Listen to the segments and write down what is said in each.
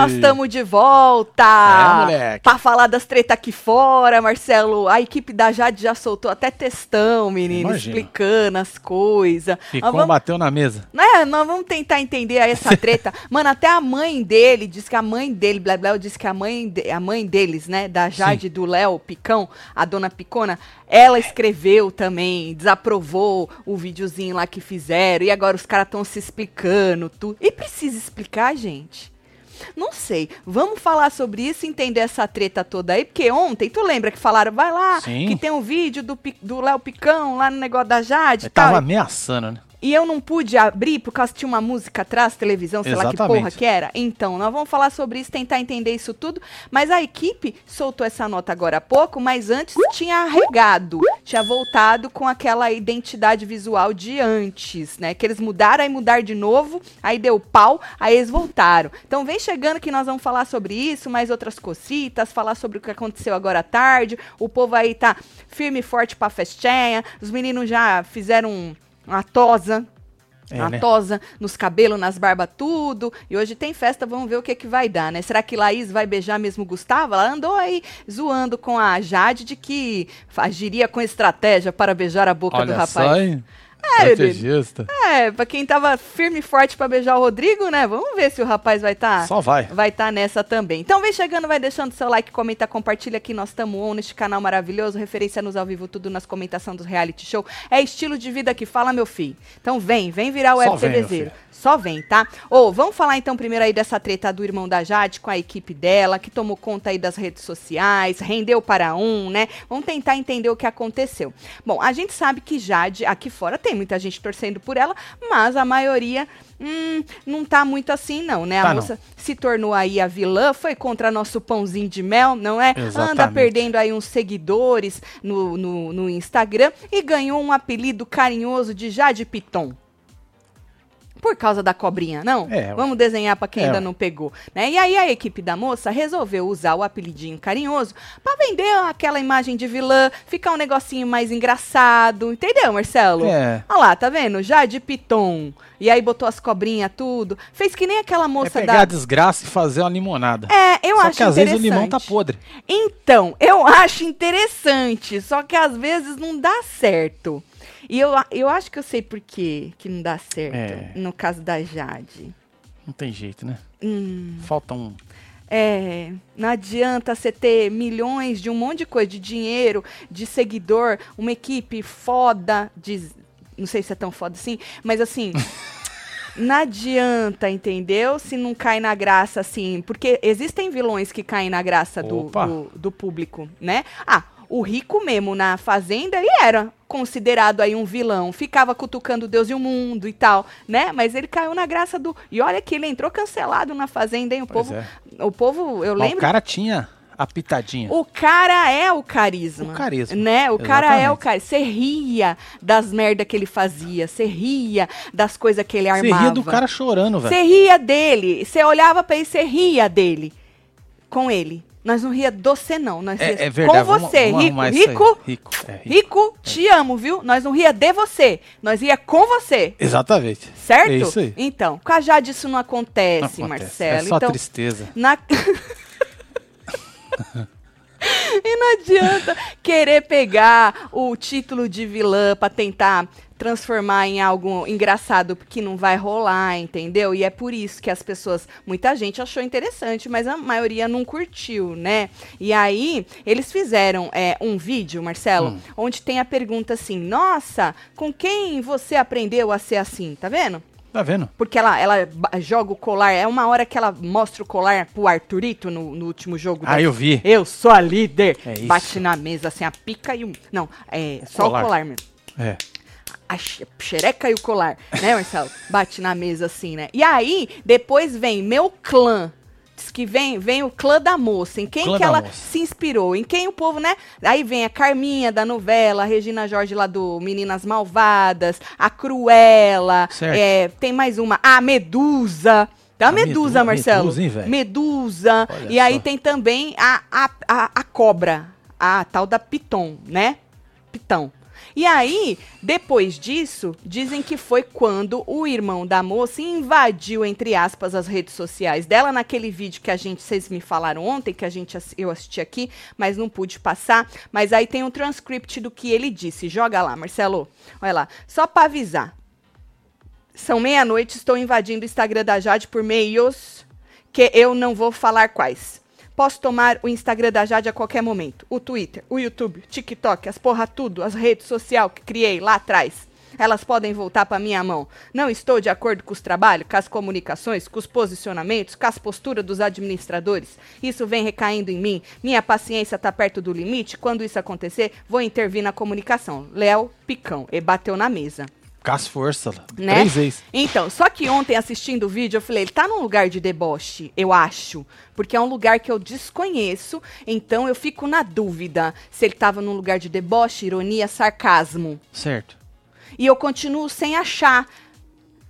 Nós estamos de volta! É, moleque. Pra falar das treta aqui fora, Marcelo. A equipe da Jade já soltou até textão, menino, Imagina. explicando as coisas. Ficou, vamos, bateu na mesa. né, nós vamos tentar entender essa treta. Mano, até a mãe dele diz que a mãe dele, Blá Blá, disse que a mãe, de- a mãe deles, né, da Jade e do Léo Picão, a dona Picona, ela escreveu também, desaprovou o videozinho lá que fizeram, e agora os caras estão se explicando, tudo. E precisa explicar, gente? Não sei. Vamos falar sobre isso, entender essa treta toda aí, porque ontem, tu lembra que falaram, vai lá, Sim. que tem um vídeo do, Pi- do Léo Picão lá no negócio da Jade Ele tava ameaçando, né? E eu não pude abrir por causa que tinha uma música atrás, televisão, sei lá que Exatamente. porra que era. Então, nós vamos falar sobre isso, tentar entender isso tudo. Mas a equipe soltou essa nota agora há pouco, mas antes tinha arregado. Tinha voltado com aquela identidade visual de antes, né? Que eles mudaram, aí mudaram de novo, aí deu pau, aí eles voltaram. Então vem chegando que nós vamos falar sobre isso, mais outras cositas, falar sobre o que aconteceu agora à tarde. O povo aí tá firme e forte pra festinha. Os meninos já fizeram um- uma tosa É, uma né? tosa nos cabelos, nas barbas, tudo. E hoje tem festa, vamos ver o que, que vai dar, né? Será que Laís vai beijar mesmo o Gustavo? Ela andou aí zoando com a Jade de que agiria com estratégia para beijar a boca do Olha rapaz. só, hein? É, Estrategista. É, pra quem tava firme e forte pra beijar o Rodrigo, né? Vamos ver se o rapaz vai estar. Só vai. Vai estar nessa também. Então vem chegando, vai deixando seu like, comenta, compartilha aqui. Nós estamos on neste canal maravilhoso. Referência nos ao vivo, tudo nas comentação dos reality show. É estilo de vida que fala, meu filho. Então vem, vem virar o Só web Só vem, tá? Ô, vamos falar então primeiro aí dessa treta do irmão da Jade com a equipe dela, que tomou conta aí das redes sociais, rendeu para um, né? Vamos tentar entender o que aconteceu. Bom, a gente sabe que Jade, aqui fora, tem muita gente torcendo por ela, mas a maioria. Hum, não tá muito assim, não, né? A Tá, não. moça se tornou aí a vilã, foi contra nosso pãozinho de mel, não é? Anda Exatamente. perdendo aí uns seguidores no, no, no Instagram e ganhou um apelido carinhoso de Jade Piton. Por causa da cobrinha, não? É. Vamos desenhar pra quem É, ainda não pegou, né? E aí a equipe da moça resolveu usar o apelidinho carinhoso pra vender aquela imagem de vilã, ficar um negocinho mais engraçado, entendeu, Marcelo? É. Olha lá, tá vendo? Jade Piton. E aí botou as cobrinhas tudo. Fez que nem aquela É moça pegar da a desgraça e fazer uma limonada. É, eu Só acho que às vezes o limão tá podre. Então, eu acho interessante, só que às vezes não dá certo. E eu, eu acho que eu sei por quê que não dá certo, É. no caso da Jade. Não tem jeito, né? Hum, Falta um. é, não adianta você ter milhões de um monte de coisa, de dinheiro, de seguidor, uma equipe foda, de, não sei se é tão foda assim, mas assim... Não adianta, entendeu? Se não cai na graça, assim. Porque existem vilões que caem na graça do, do, do público, né? Ah, o rico mesmo na Fazenda, ele era considerado aí um vilão. Ficava cutucando Deus e o mundo e tal, né? Mas ele caiu na graça do. E olha que ele entrou cancelado na Fazenda, hein? O Pois povo. é. O povo, eu Mas lembro. O cara tinha a pitadinha. O cara é o carisma. O carisma. Né? O cara é o Exatamente. carisma. Você ria das merda que ele fazia. Você ria das coisas que ele Você armava. ria do cara chorando, velho. Você ria dele. Você olhava pra ele, você ria dele. Com ele. Nós não ria do você, não. Nós É, é verdade. com vamos- você. vamos rico, isso aí. rico, Rico. é, rico. rico, te amo, viu? Nós não ria de você. Nós ria com você. Exatamente. Certo? É isso aí. Então, com a Jade isso não acontece, Não acontece. Marcelo. É só então, tristeza. na... e não adianta querer pegar o título de vilã pra tentar transformar em algo engraçado, porque não vai rolar, entendeu? E é por isso que as pessoas, muita gente achou interessante, mas a maioria não curtiu, né? E aí, eles fizeram é, um vídeo, Marcelo, Hum. onde tem a pergunta assim: Nossa, com quem você aprendeu a ser assim? Tá vendo? Tá vendo? Porque ela, ela joga o colar. É uma hora que ela mostra o colar pro Arthurito no, no último jogo. Ah, da- eu vi. Eu sou a líder. É isso. Bate na mesa, assim, a pica e o. Não, é só colar. o colar mesmo. É. A xe- xereca e o colar, né, Marcelo? Bate na mesa assim, né? E aí, depois vem meu clã. Diz que vem, vem o clã da moça. Em quem Clã que da ela moça. se inspirou? Em quem o povo, né? Aí vem a Carminha da novela, a Regina Jorge lá do Meninas Malvadas, a Cruella, Certo. é, tem mais uma, a Medusa. Tem a Medusa, Marcelo. Medusa, hein, velho? Medusa. Olha E aí só. tem também a, a, a, a cobra, a tal da Piton, né? Pitão. E aí, depois disso, dizem que foi quando o irmão da moça invadiu, entre aspas, as redes sociais dela, naquele vídeo que a gente, vocês me falaram ontem, que a gente eu assisti aqui, mas não pude passar. Mas aí tem um transcript do que ele disse. Joga lá, Marcelo. Olha lá. Só para avisar. São meia-noite, estou invadindo o Instagram da Jade por meios que eu não vou falar quais. Posso tomar o Instagram da Jade a qualquer momento. O Twitter, o YouTube, o TikTok, as porra tudo, as redes sociais que criei lá atrás. Elas podem voltar para minha mão. Não estou de acordo com os trabalhos, com as comunicações, com os posicionamentos, com as posturas dos administradores. Isso vem recaindo em mim. Minha paciência está perto do limite. Quando isso acontecer, vou intervir na comunicação. Léo Picão. E bateu na mesa. Com as forças, né? Três vezes. Então, só que ontem assistindo o vídeo, eu falei, ele tá num lugar de deboche, eu acho. Porque é um lugar que eu desconheço, então eu fico na dúvida se ele tava num lugar de deboche, ironia, sarcasmo. Certo. E eu continuo sem achar.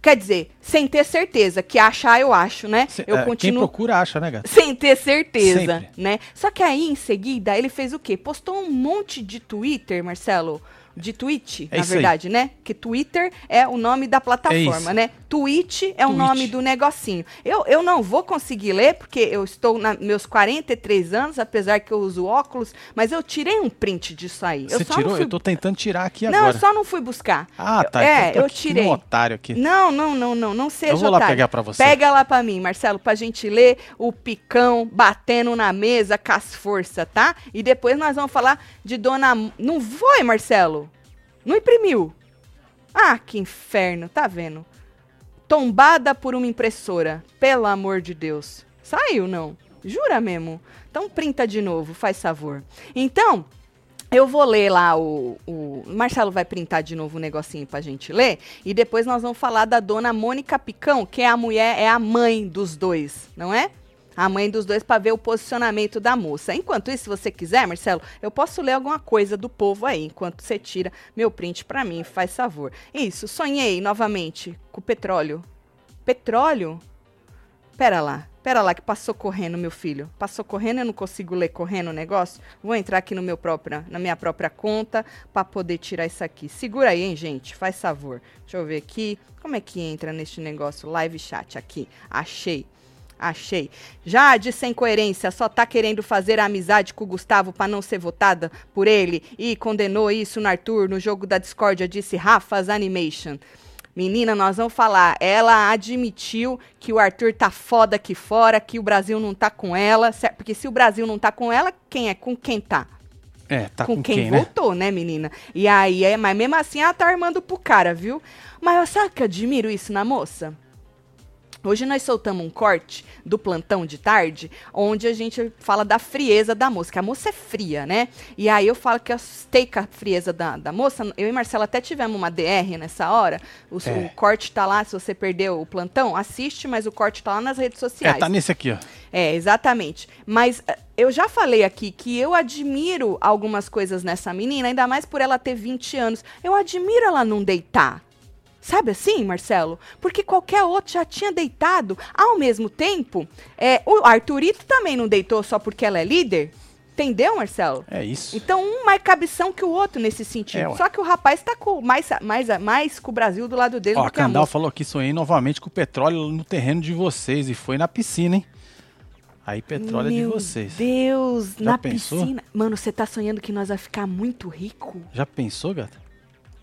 Quer dizer, sem ter certeza, que achar eu acho, né? Se, eu é, continuo Quem procura acha, né, gata? Sem ter certeza, Sempre. né? Só que aí, em seguida, ele fez o quê? Postou um monte de Twitter, Marcelo, de tweet, É na isso aí. verdade, né? Que Twitter é o nome da É plataforma, isso. né? Tweet é o Tweet. nome do negocinho. Eu, eu não vou conseguir ler, porque eu estou nos meus 43 anos, apesar que eu uso óculos, mas eu tirei um print disso aí. Você eu só tirou? Não, fui... Eu tô tentando tirar aqui não, agora. eu só não fui buscar. Ah, tá. É, então tô eu aqui tirei. Um otário aqui. Não, não, não, não, não seja Eu vou lá otário. pegar pra você. Pega lá pra mim, Marcelo, pra gente ler o picão batendo na mesa com as forças, tá? E depois nós vamos falar de Dona... Não foi, Marcelo? Não imprimiu? Ah, que inferno, tá vendo? Tombada por uma impressora, pelo amor de Deus. Saiu, não? Jura mesmo? Então printa de novo, faz favor. Então, eu vou ler lá o, o. Marcelo vai printar de novo o negocinho pra gente ler. E depois nós vamos falar da dona Mônica Picão, que é a mulher, é a mãe dos dois, não é? A mãe dos dois pra ver o posicionamento da moça. Enquanto isso, se você quiser, Marcelo, eu posso ler alguma coisa do povo aí, enquanto você tira meu print pra mim, faz favor. Isso, sonhei novamente com petróleo. Petróleo? Pera lá, pera lá que passou correndo, meu filho. Passou correndo, eu não consigo ler correndo o negócio. Vou entrar aqui no meu própria, na minha própria conta para poder tirar isso aqui. Segura aí, hein, gente, faz favor. Deixa eu ver aqui, como é que entra neste negócio live chat aqui? Achei. Achei. Jade, sem coerência, só tá querendo fazer amizade com o Gustavo pra não ser votada por ele e condenou isso no Arthur no jogo da discórdia, disse Rafa's Animation. Menina, nós vamos falar. Ela admitiu que o Arthur tá foda aqui fora, que o Brasil não tá com ela. cer- Porque se o Brasil não tá com ela, quem é? Com quem tá? É, tá com, com, quem, né? voltou, né, menina? E aí, é, mas mesmo assim ela tá armando pro cara, viu? Mas sabe que eu admiro isso na moça? Hoje nós soltamos um corte do plantão de tarde, onde a gente fala da frieza da moça, que a moça é fria, né? E aí eu falo que eu assustei com a frieza da, da moça. Eu e Marcela até tivemos uma DR nessa hora. O, É. o corte tá lá, se você perdeu o plantão, assiste, mas o corte tá lá nas redes É, sociais. tá nesse aqui, ó. É, exatamente. Mas eh, eu já falei aqui que eu admiro algumas coisas nessa menina, ainda mais por ela ter 20 anos. Eu admiro ela não deitar. Sabe assim, Marcelo? Porque qualquer outro já tinha deitado. Ao mesmo tempo, é, o Arthurito também não deitou só porque ela é líder. Entendeu, Marcelo? É isso. Então, um mais cabeção que o outro nesse sentido. É, só que o rapaz tá com mais, mais, mais com o Brasil do lado dele Ó, a que Candal falou aqui, sonhei novamente com o petróleo no terreno de vocês e foi na piscina, hein? Aí petróleo é de Meu vocês. Deus, Já na pensou? piscina. Mano, você tá sonhando que nós vai ficar muito rico? Já pensou, gata?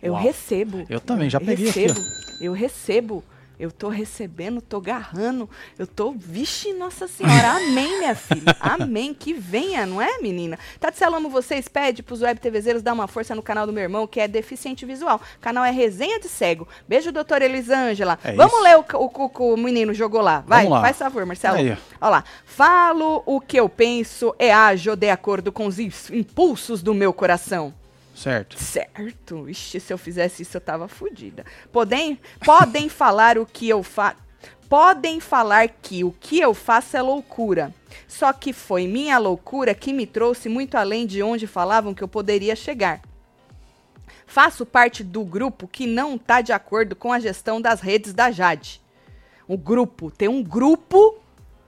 Eu Uau. recebo. Eu também, já peguei aqui, recebo. Eu recebo. Eu tô recebendo, tô garrando. Eu tô. Vixe, Nossa Senhora. Amém, minha filha. Amém. Que venha, não é, menina? Tatselo, amo vocês. Pede pros web TVzeiros dar uma força no canal do meu irmão, que é deficiente visual. O canal é Resenha de Cego. Beijo, doutora Elisângela. É Vamos isso. ler o, que- o, o menino jogou lá. Vai, faz favor, Marcelo. Aí. Olha lá. Falo o que eu penso e ajo de acordo com os impulsos do meu coração. Certo. Certo. Ixi, se eu fizesse isso, eu tava fodida. Podem, podem falar o que eu faço. Podem falar que o que eu faço é loucura. Só que foi minha loucura que me trouxe muito além de onde falavam que eu poderia chegar. Faço parte do grupo que não está de acordo com a gestão das redes da Jade. O grupo, tem um grupo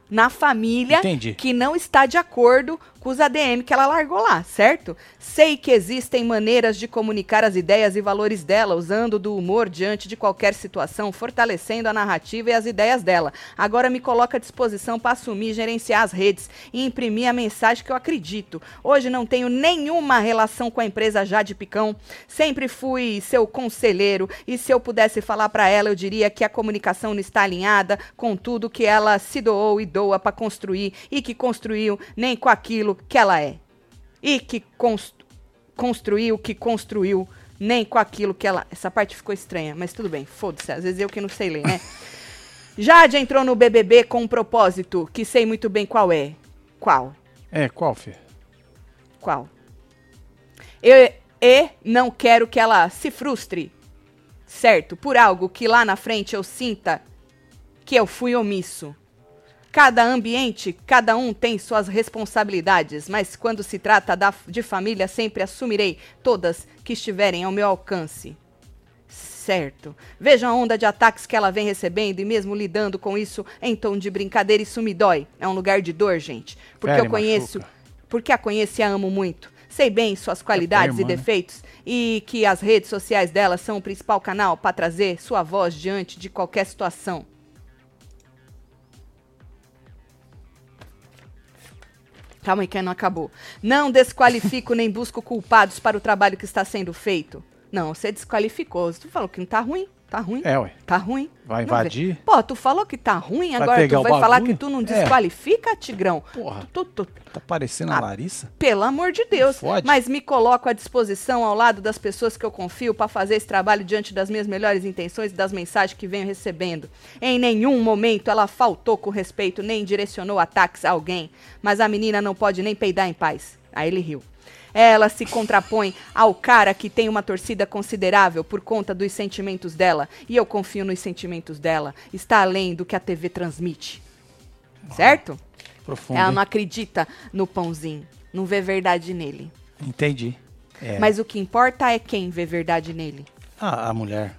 na família Entendi. que não está de acordo com os ADM que ela largou lá, certo? Sei que existem maneiras de comunicar as ideias e valores dela, usando do humor diante de qualquer situação, fortalecendo a narrativa e as ideias dela. Agora me coloca à disposição para assumir, gerenciar as redes e imprimir a mensagem que eu acredito. Hoje não tenho nenhuma relação com a empresa Jade Picão. Sempre fui seu conselheiro e se eu pudesse falar para ela, eu diria que a comunicação não está alinhada com tudo que ela se doou e doa para construir e que construiu, nem com aquilo que ela é. E que constru construiu o que construiu, nem com aquilo que ela. Essa parte ficou estranha, mas tudo bem, foda-se. Às vezes eu que não sei ler, né? Jade entrou no BBB com um propósito que sei muito bem qual é. Qual? É, qual, Fê? Qual? Eu, e não quero que ela se frustre, certo? Por algo que lá na frente eu sinta que eu fui omisso. Cada ambiente, cada um tem suas responsabilidades, mas quando se trata da, de família, sempre assumirei todas que estiverem ao meu alcance. Certo. Veja a onda de ataques que ela vem recebendo e mesmo lidando com isso em tom de brincadeira, isso me dói. É um lugar de dor, gente. Porque eu conheço, machuca. porque a conheço e a amo muito. Sei bem suas qualidades irmã, e né? defeitos e que as redes sociais dela são o principal canal para trazer sua voz diante de qualquer situação. Calma aí que não acabou. Não desqualifico nem busco culpados para o trabalho que está sendo feito. Não, você desqualificou. Tu falou que não tá ruim. Tá ruim. É, ué. Tá ruim. Vai invadir? Pô, tu falou que tá ruim, Vai agora tu vai falar que tu não É. desqualifica, Tigrão? Porra, Tu- tu- tá parecendo a Ah, Larissa? pelo amor de Deus. Fode. Mas me coloco à disposição ao lado das pessoas que eu confio para fazer esse trabalho diante das minhas melhores intenções e das mensagens que venho recebendo. Em nenhum momento ela faltou com respeito nem direcionou ataques a alguém. Mas a menina não pode nem peidar em paz. Aí ele riu. Ela se contrapõe ao cara que tem uma torcida considerável por conta dos sentimentos dela. E eu confio nos sentimentos dela. Está além do que a TV transmite. Certo? Profundo. Ela não acredita no pãozinho. Não vê verdade nele. Entendi. É. Mas o que importa é quem vê verdade nele. Ah, a mulher.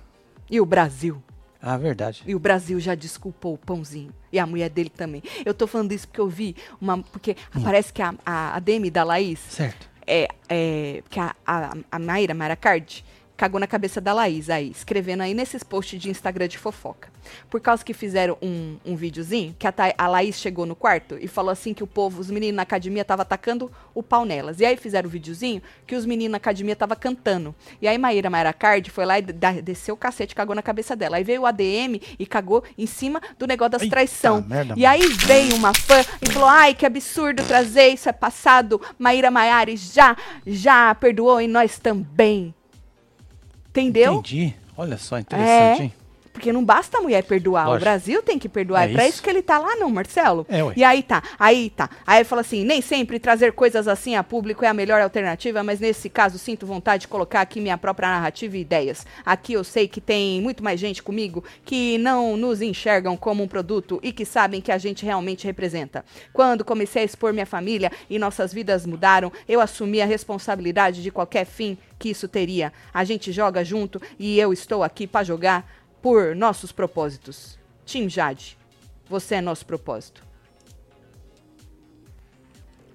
E o Brasil. Ah, verdade. E o Brasil já desculpou o pãozinho. E a mulher dele também. Eu tô falando isso porque eu vi uma. Porque Hum. parece que a, a, a Demi da Laís. Certo. É, é, que a, a, a Mayra Maracard cagou na cabeça da Laís aí, escrevendo aí nesses posts de Instagram de fofoca. Por causa que fizeram um, um videozinho, que a, a Laís chegou no quarto e falou assim que o povo, os meninos na academia estavam atacando o pau nelas. E aí fizeram o videozinho que os meninos na academia estavam cantando. E aí Maíra Maracard foi lá e desceu o cacete, cagou na cabeça dela. Aí veio o ADM e cagou em cima do negócio das Eita traição. merda, e aí veio uma fã e falou: ai, que absurdo trazer isso, é passado. Maíra Maiares já, já perdoou e nós também. Entendeu? Entendi. Olha só, interessante, É. hein? Porque não basta a mulher perdoar, o Lógico. Brasil tem que perdoar. É É, pra isso. isso que ele tá lá, não, Marcelo? É, ué. E aí tá, aí tá. Aí ele fala assim: nem sempre trazer coisas assim a público é a melhor alternativa, mas nesse caso sinto vontade de colocar aqui minha própria narrativa e ideias. Aqui eu sei que tem muito mais gente comigo que não nos enxergam como um produto e que sabem que a gente realmente representa. Quando comecei a expor minha família e nossas vidas mudaram, eu assumi a responsabilidade de qualquer fim que isso teria. A gente joga junto e eu estou aqui pra jogar por nossos propósitos. Tim Jade, você é nosso propósito.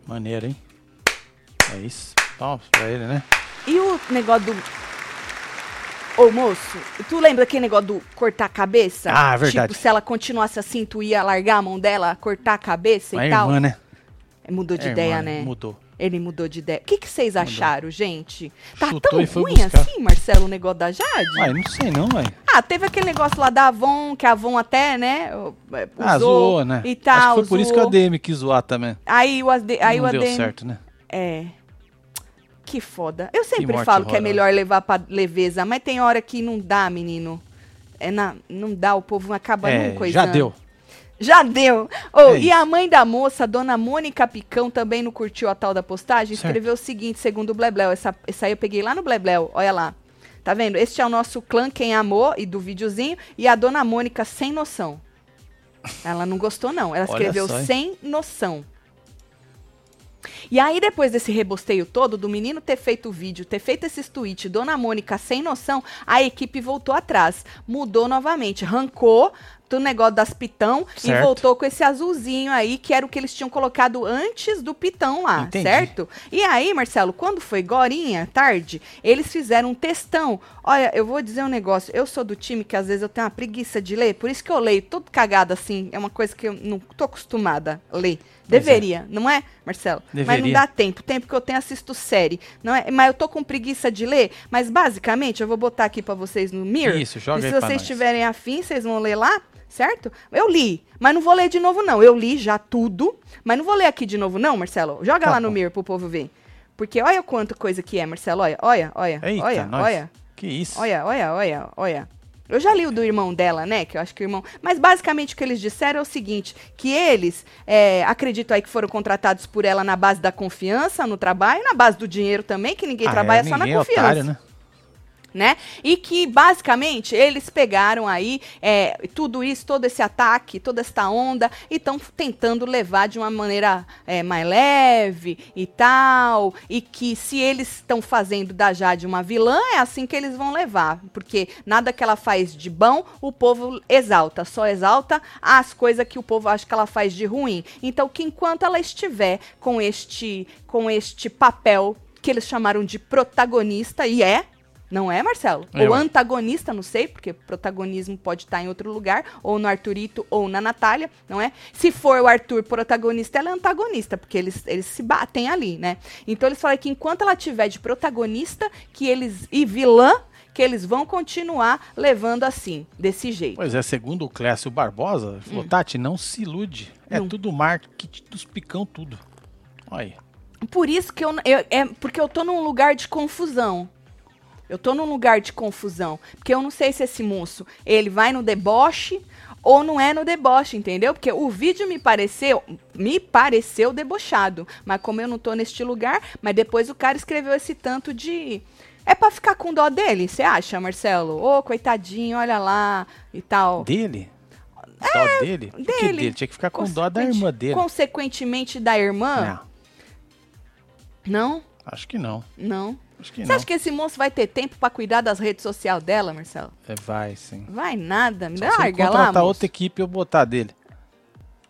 Maneiro, hein? É isso. Palmas pra ele, né? E o negócio do. Ô moço, tu lembra aquele negócio do cortar a cabeça? Ah, é verdade. Tipo, se ela continuasse assim, tu ia largar a mão dela, cortar a cabeça e tal. irmã, né? Mudou de É, ideia, irmã, né? Mudou. Ele mudou de ideia. O que, que vocês acharam, gente? Tá Chutou tão ruim assim, Marcelo, o negócio da Jade? Ah, eu não sei não, velho. Ah, teve aquele negócio lá da Avon, que a Avon até, né, usou Ah, zoou, né? e Acho tal. que foi por isso que a. DM quis zoar também. Aí o AD, aí não o deu ADM certo, né? É. Que foda. Eu sempre morte falo que é melhor levar pra leveza, mas tem hora que não dá, menino. É na, não dá, o povo acaba É, não coisando. já deu. Já deu. Oh, É e a mãe da moça, dona Mônica Picão, também não curtiu a tal da postagem. Escreveu o seguinte, segundo o Blebleu. Essa, essa aí eu peguei lá no Blebleu. Olha lá. Tá vendo? Este é o nosso clã Quem Amou e do videozinho. E a dona Mônica sem noção. Ela não gostou, não. Ela escreveu só, sem noção. E aí, depois desse rebosteio todo, do menino ter feito o vídeo, ter feito esses tweets, Dona Mônica sem noção, a equipe voltou atrás, mudou novamente, rancou do negócio das pitão e Certo. voltou com esse azulzinho aí, que era o que eles tinham colocado antes do pitão lá, Entendi. certo? E aí, Marcelo, quando foi gorinha, tarde, eles fizeram um textão. Olha, eu vou dizer um negócio, eu sou do time que às vezes eu tenho uma preguiça de ler, por isso que eu leio todo cagado assim, é uma coisa que eu não tô acostumada a ler. É. Deveria, não é, Marcelo? Mas não Deveria. dá tempo. Tempo que eu tenho assisto série. Não é? Mas eu tô com preguiça de ler. Mas basicamente, eu vou botar aqui pra vocês no Mir. Isso, joga E aí se vocês tiverem afim, vocês vão ler lá, certo? Eu li, mas não vou ler de novo, não. Eu li já tudo, mas não vou ler aqui de novo, não, Marcelo. Joga Tá lá no. Mir pro povo ver. Porque olha quanta coisa que é, Marcelo. Olha, olha, olha. Eita, olha, nós. olha. Que isso? Olha, olha, olha, olha. Eu já li o do irmão dela, né? Que eu acho que o irmão. Mas basicamente o que eles disseram é o seguinte: que eles é, acredito aí que foram contratados por ela na base da confiança no trabalho, na base do dinheiro também, que ninguém Ah, trabalha é, só na ninguém é confiança otário, né? Né? E que basicamente eles pegaram aí é, tudo isso, todo esse ataque, toda esta onda, e estão tentando levar de uma maneira é, mais leve e tal. E que se eles estão fazendo da Jade uma vilã, é assim que eles vão levar. Porque nada que ela faz de bom, o povo exalta, só exalta as coisas que o povo acha que ela faz de ruim. Então, que enquanto ela estiver com este, com este papel que eles chamaram de protagonista, e é, não é, Marcelo? É, ou ué. antagonista, não sei, porque protagonismo pode estar em outro lugar, ou no Arthurito, ou na Natália, não é? Se for o Arthur protagonista, ela é antagonista, porque eles, eles se batem ali, né? Então eles falam que enquanto ela tiver de protagonista, que eles e vilã, que eles vão continuar levando assim, desse jeito. Pois é, segundo o Clécio Barbosa, falou, Tati, não se ilude. É Hum. Não. tudo marketing dos picão tudo. Olha aí. Por isso que eu, eu- é porque eu tô num lugar de confusão. Eu tô num lugar de confusão, porque eu não sei se esse moço, ele vai no deboche ou não é no deboche, entendeu? Porque o vídeo me pareceu, me pareceu debochado, mas como eu não tô neste lugar, mas depois o cara escreveu esse tanto de é pra ficar com dó dele, você acha, Marcelo? Ô, coitadinho, olha lá e tal. Dele? Dó dele? Por que É, dele. dele? Tinha que ficar com dó da irmã dele. Consequentemente da irmã? Não, Não, acho que não. não. Acho que Você não. acha que esse moço vai ter tempo pra cuidar das redes sociais dela, Marcelo? É, vai, sim. Vai nada, me Só larga lá, contratar moço. outra equipe eu botar dele.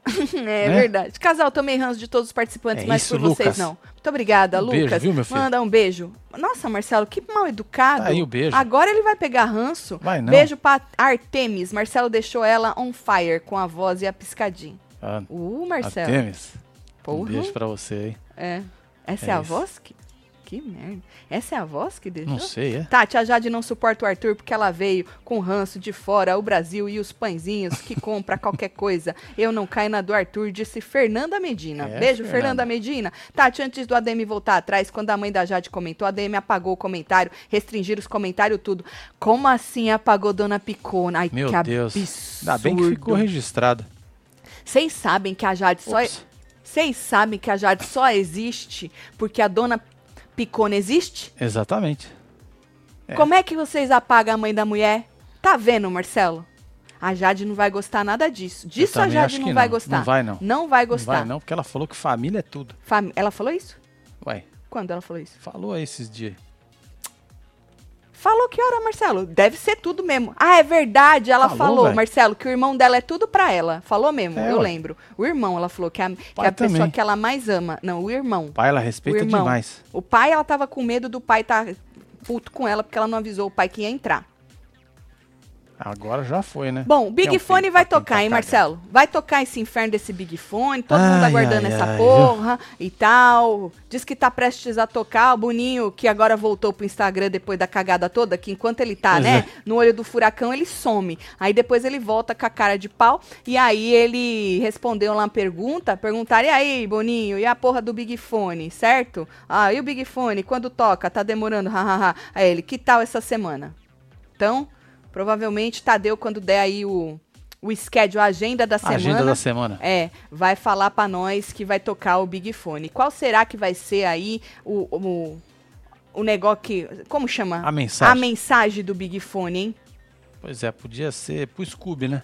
É né? verdade. Casal, tomei ranço de todos os participantes, É mas isso, por vocês Lucas. não. Muito obrigada, Um Lucas. beijo, viu, meu filho? Manda um beijo. Nossa, Marcelo, que mal educado. Tá aí o beijo. Agora ele vai pegar ranço. Vai não. Beijo pra Artemis. Marcelo deixou ela on fire com a voz e a piscadinha. Ah, Uh, Marcelo. Artemis, um Porra. beijo pra você aí. É. Essa é, É a isso. voz que... Que merda. Essa é a voz que deixou? Não sei, é? Tati, a Jade não suporta o Arthur porque ela veio com ranço de fora, o Brasil e os pãezinhos que compra qualquer coisa. Eu não caio na do Arthur, disse Fernanda Medina. É, Beijo, Fernanda. Fernanda Medina. Tati, antes do ADM voltar atrás, quando a mãe da Jade comentou, a ADM apagou o comentário, restringir os comentários, tudo. Como assim apagou Dona Picona? Ai, Meu que Deus. absurdo. Ainda bem que ficou registrado. Vocês sabem que a Jade só... Ops. Vocês sabem que a Jade só existe porque a Dona Picona existe? Exatamente. É. Como é que vocês apagam a mãe da mulher? Tá vendo, Marcelo? A Jade não vai gostar nada disso. Disso a Jade não que vai não. gostar. Não vai, não. Não vai Não gostar. vai não, porque ela falou que família é tudo. Fam- Ela falou isso? Ué, Quando ela falou isso? falou esses dias. Falou que hora, Marcelo? Deve ser tudo mesmo. Ah, é verdade. Ela Falou, falou. Marcelo, que o irmão dela é tudo pra ela. Falou mesmo, É, eu ué. lembro. O irmão, ela falou que é a, que é a pessoa que ela mais ama. Não, o irmão. Pai, ela respeita O irmão. demais. O pai, ela tava com medo do pai tá puto com ela porque ela não avisou o pai que ia entrar. Agora já foi, né? Bom, o Big um Fone vai pra tocar, tentar hein. Marcelo? Vai tocar esse inferno desse Big Fone, todo mundo Ai, aguardando ai, essa ai, porra e tal. Diz que tá prestes a tocar. O Boninho, que agora voltou pro Instagram depois da cagada toda, que enquanto ele tá, Pois né, é. no olho do furacão, ele some. Aí depois ele volta com a cara de pau. E aí ele respondeu lá uma pergunta. Perguntaram, e aí, Boninho, e a porra do Big Fone, certo? Ah, e o Big Fone, quando toca? Tá demorando, hahaha. Aí ele, que tal essa semana? Então, provavelmente Tadeu, quando der aí o, o schedule, a agenda da A semana. Agenda da semana. É, vai falar pra nós que vai tocar o Big Fone. Qual será que vai ser aí o, o, o negócio que. Como chama? A mensagem. A mensagem do Big Fone, hein? Pois é, podia ser pro Scooby, né?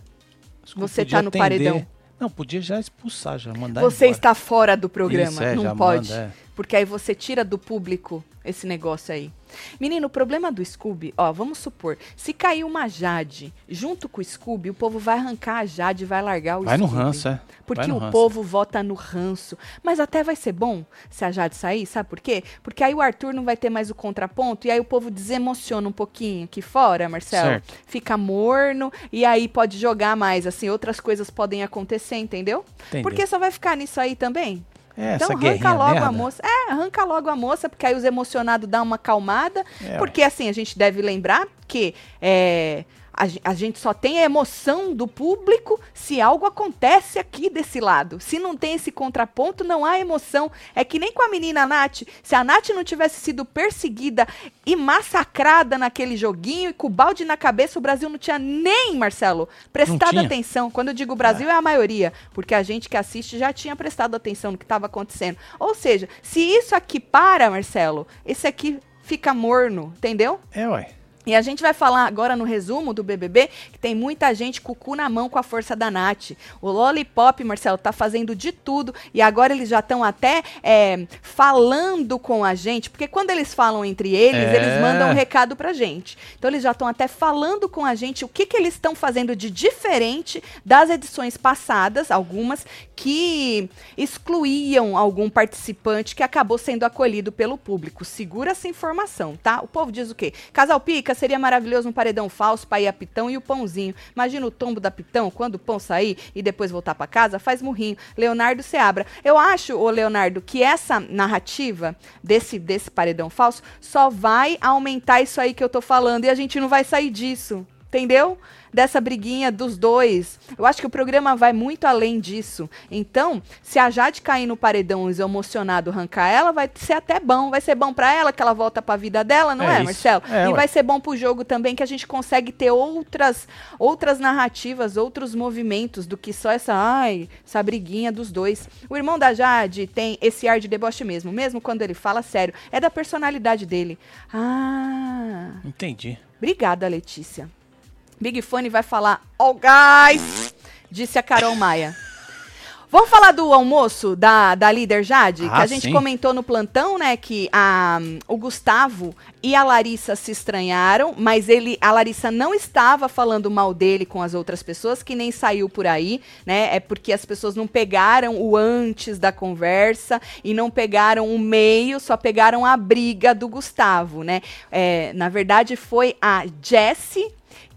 Scooby Você tá no paredão. Não, podia já expulsar, já mandar Você embora. está fora do programa. Isso, é, não pode. manda, é. Porque aí você tira do público esse negócio aí. Menino, o problema do Scooby, ó, vamos supor, se cair uma Jade junto com o Scooby, o povo vai arrancar a Jade vai largar o Vai no Scooby. ranço, é. Porque Vai no o ranço. povo vota no ranço. Mas até vai ser bom se a Jade sair, sabe por quê? Porque aí o Arthur não vai ter mais o contraponto e aí o povo desemociona um pouquinho aqui fora, Marcelo. Certo. Fica morno e aí pode jogar mais, assim, outras coisas podem acontecer, entendeu? Entendi. Porque só vai ficar nisso aí também. É, então arranca logo merda. a moça. É, arranca logo a moça, porque aí os emocionados dão uma calmada. É, porque assim, a gente deve lembrar que é, a, a gente só tem a emoção do público se algo acontece aqui desse lado. Se não tem esse contraponto, não há emoção. É que nem com a menina Nath. Se a Nath não tivesse sido perseguida e massacrada naquele joguinho e com o balde na cabeça, o Brasil não tinha nem, Marcelo, prestado atenção. Quando eu digo Brasil, é a maioria. Porque a gente que assiste já tinha prestado atenção no que estava acontecendo. Ou seja, se isso aqui para, Marcelo, esse aqui fica morno, entendeu? É, ué. E a gente vai falar agora no resumo do BBB que tem muita gente com o cu na mão com a força da Nath. O Lollipop, Marcelo, tá fazendo de tudo e agora eles já estão até é, falando com a gente, porque quando eles falam entre eles, É. eles mandam um recado pra gente. Então eles já estão até falando com a gente o que, que eles estão fazendo de diferente das edições passadas, algumas que excluíam algum participante que acabou sendo acolhido pelo público. Segura essa informação, tá? O povo diz o quê? Casal Pica seria maravilhoso um paredão falso para ir a Pitão e o pãozinho. Imagina o tombo da Pitão quando o pão sair e depois voltar para casa, faz murrinho. Leonardo Seabra. Eu acho, ô Leonardo, que essa narrativa desse, desse paredão falso só vai aumentar isso aí que eu tô falando e a gente não vai sair disso. Entendeu? Dessa briguinha dos dois. Eu acho que o programa vai muito além disso. Então, se a Jade cair no paredão e emocionado arrancar ela, vai ser até bom. Vai ser bom pra ela que ela volta pra vida dela, não É é. Marcelo? É, e vai ser bom pro jogo também que a gente consegue ter outras outras narrativas, outros movimentos do que só essa, ai, essa briguinha dos dois. O irmão da Jade tem esse ar de deboche mesmo, mesmo quando ele fala sério. É da personalidade dele. Ah, Entendi. Obrigada, Letícia. Big Fone vai falar, oh guys, disse a Carol Maia. Vamos falar do almoço da, da líder Jade? que Ah, a gente sim. comentou no plantão, né, que a, o Gustavo e a Larissa se estranharam, mas ele, a Larissa não estava falando mal dele com as outras pessoas, que nem saiu por aí, né? É porque as pessoas não pegaram o antes da conversa e não pegaram o meio, só pegaram a briga do Gustavo, né? É, na verdade, foi a Jessie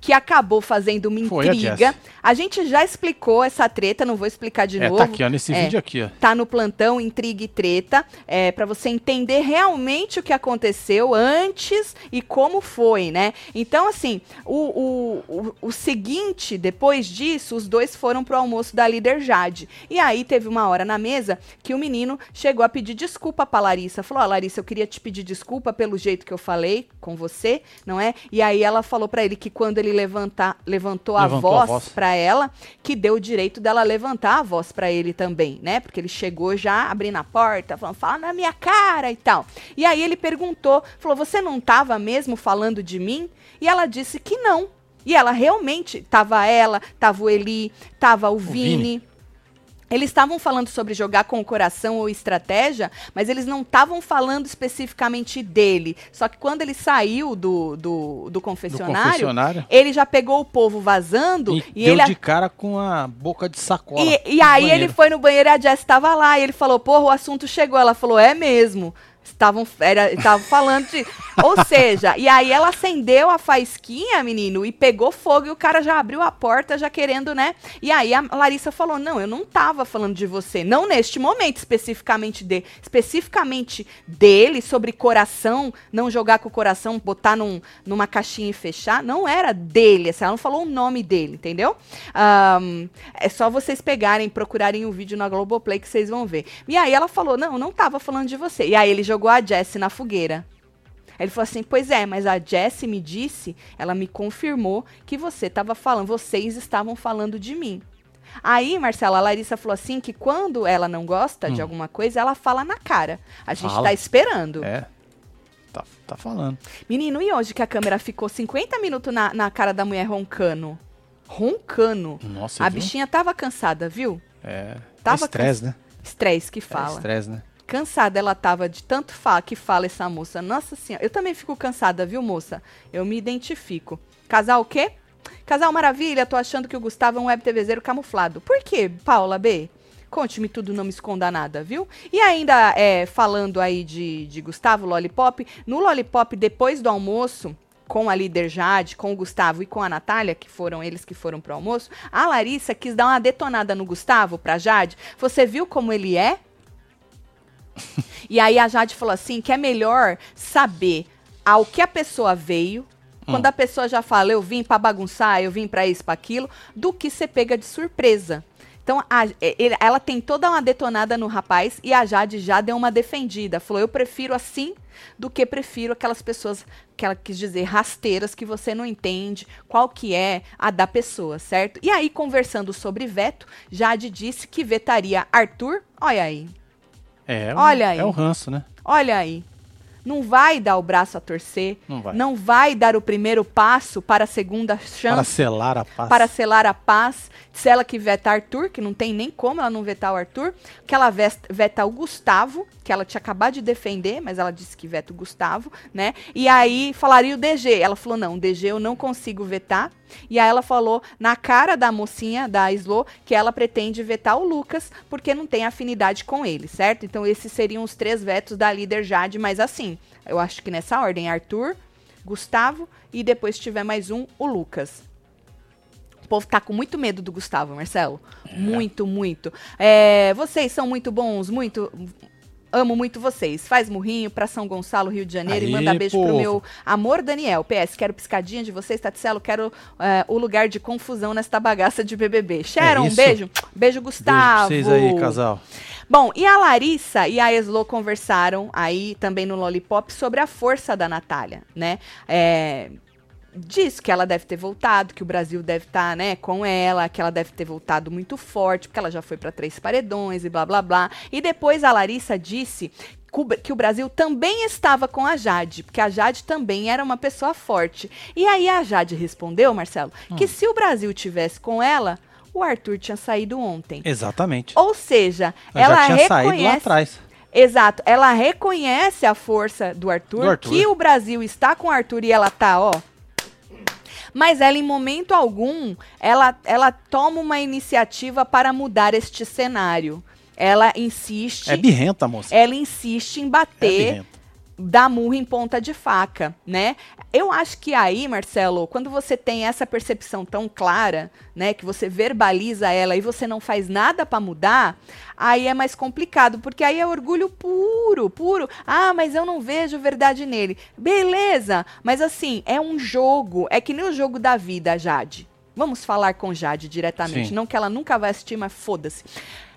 que acabou fazendo uma Foi a intriga. A, gente já explicou essa treta, não vou explicar de é, novo. tá aqui, ó, nesse É. vídeo aqui, ó. Tá no plantão Intriga e Treta, é, para você entender realmente o que aconteceu antes e como foi, né? Então, assim, o, o, o, o seguinte, depois disso, os dois foram pro almoço da líder Jade. E aí teve uma hora na mesa que o menino chegou a pedir desculpa pra Larissa. Falou: Ó, Larissa, eu queria te pedir desculpa pelo jeito que eu falei com você, não é? E aí ela falou pra ele que quando ele levantar, levantou, a Levantou a voz, voz. pra ela, que deu o direito dela levantar a voz pra ele também, né? Porque ele chegou já abrindo a porta, falando, fala na minha cara e tal. E aí ele perguntou, falou, você não tava mesmo falando de mim? E ela disse que não. E ela realmente, tava ela, tava o Eli, tava o, Vini. Vini. Eles estavam falando sobre jogar com o coração ou estratégia, mas eles não estavam falando especificamente dele. Só que quando ele saiu do, do, do Do confessionário, confessionário. ele já pegou o povo vazando E, e, deu ele de cara com a boca de sacola. e, e aí banheiro. ele foi no banheiro e a Jess estava lá. E ele falou, porra, o assunto chegou. Ela falou, é mesmo. Estavam era- estavam falando de. Ou seja, e aí ela acendeu a faísquinha, menino, e pegou fogo e o cara já abriu a porta, já querendo, né? E aí a Larissa falou: Não, eu não tava falando de você. Não neste momento, especificamente de, especificamente dele, sobre coração, não jogar com o coração, botar num, numa caixinha e fechar. Não era dele, assim, ela não falou o nome dele, entendeu? Ahn, é só vocês pegarem, procurarem o vídeo na Globoplay que vocês vão ver. E aí ela falou: Não, não tava falando de você. E aí ele jogou a Jessie na fogueira. Aí Ele falou assim: Pois é, mas a Jessie me disse, ela me confirmou que você estava falando, vocês estavam falando de mim. Aí, Marcela, a Larissa falou assim que quando ela não gosta de Hum. alguma coisa, ela fala na cara. A gente Fala. tá esperando. É. Tá, tá falando. Menino, e hoje que a câmera ficou 50 minutos na, na cara da mulher roncando? Roncando. Nossa, a viu? bichinha tava cansada, viu? É. Tava é estresse, né? Estresse que É fala. estresse, né? Cansada ela tava de tanto fa que fala essa moça. Nossa senhora, eu também fico cansada, viu, moça? Eu me identifico. Casal o quê? Casal Maravilha, tô achando que o Gustavo é um web TVzeiro camuflado. Por quê, Paula B? Conte-me tudo, não me esconda nada, viu? E ainda, é, falando aí de, de Gustavo Lollipop, no Lollipop, depois do almoço, com a líder Jade, com o Gustavo e com a Natália, que foram eles que foram pro almoço, a Larissa quis dar uma detonada no Gustavo, pra Jade. Você viu como ele é? e aí a Jade falou assim, que é melhor saber ao que a pessoa veio, quando hum. a pessoa já fala, eu vim para bagunçar, eu vim para isso, para aquilo, do que ser pega de surpresa. Então, a, ele, ela tem toda uma detonada no rapaz e a Jade já deu uma defendida. Falou, eu prefiro assim do que prefiro aquelas pessoas que ela quis dizer rasteiras que você não entende qual que é a da pessoa, certo? E aí, conversando sobre veto, Jade disse que vetaria Arthur. Olha aí. É, Olha aí. é o ranço, né? Olha aí não vai dar o braço a torcer, não vai, não vai dar o primeiro passo para a segunda chance. Para selar a paz. Para selar a paz. Se ela que veta Arthur, que não tem nem como ela não vetar o Arthur, que ela veta o Gustavo, que ela tinha acabado de defender, mas ela disse que veta o Gustavo, né? E aí falaria o DG. Ela falou: não, o DG eu não consigo vetar. E aí ela falou na cara da mocinha, da Slo, que ela pretende vetar o Lucas, porque não tem afinidade com ele, certo? Então esses seriam os três vetos da líder Jade, mas assim, eu acho que nessa ordem, Arthur, Gustavo e depois tiver mais um, o Lucas. O povo tá com muito medo do Gustavo, Marcelo. É. Muito, muito. É, vocês são muito bons, muito Amo muito vocês. Faz murrinho pra São Gonçalo, Rio de Janeiro Aí, e manda beijo povo. pro meu amor Daniel. PS, quero piscadinha de vocês, Taticelo. Quero uh, o lugar de confusão nesta bagaça de BBB. Sharon, é um beijo. Beijo, Gustavo. Beijo vocês aí, casal. Bom, e a Larissa e a Eslo conversaram aí também no Lollipop sobre a força da Natália, né? É, diz que ela deve ter voltado, que o Brasil deve estar, tá, né, com ela, que ela deve ter voltado muito forte, porque ela já foi para três paredões e blá blá blá. E depois a Larissa disse que o Brasil também estava com a Jade, porque a Jade também era uma pessoa forte. E aí a Jade respondeu, Marcelo, hum. que se o Brasil tivesse com ela, o Arthur tinha saído ontem. Exatamente. Ou seja, Eu ela já tinha reconhece... saído lá atrás. Exato. Ela reconhece a força do Arthur, do Arthur, que o Brasil está com o Arthur e ela tá, ó, mas ela, em momento algum, ela, ela toma uma iniciativa para mudar este cenário. Ela insiste. É birrenta, moça. Ela insiste em bater. É dar murro em ponta de faca, né? Eu acho que aí, Marcelo, quando você tem essa percepção tão clara, né, que você verbaliza ela e você não faz nada para mudar, aí é mais complicado, porque aí é orgulho puro, puro. Ah, mas eu não vejo verdade nele. Beleza, mas assim, é um jogo, é que nem o jogo da vida, Jade. Vamos falar com Jade diretamente, Sim. não que ela nunca vai assistir, mas foda-se.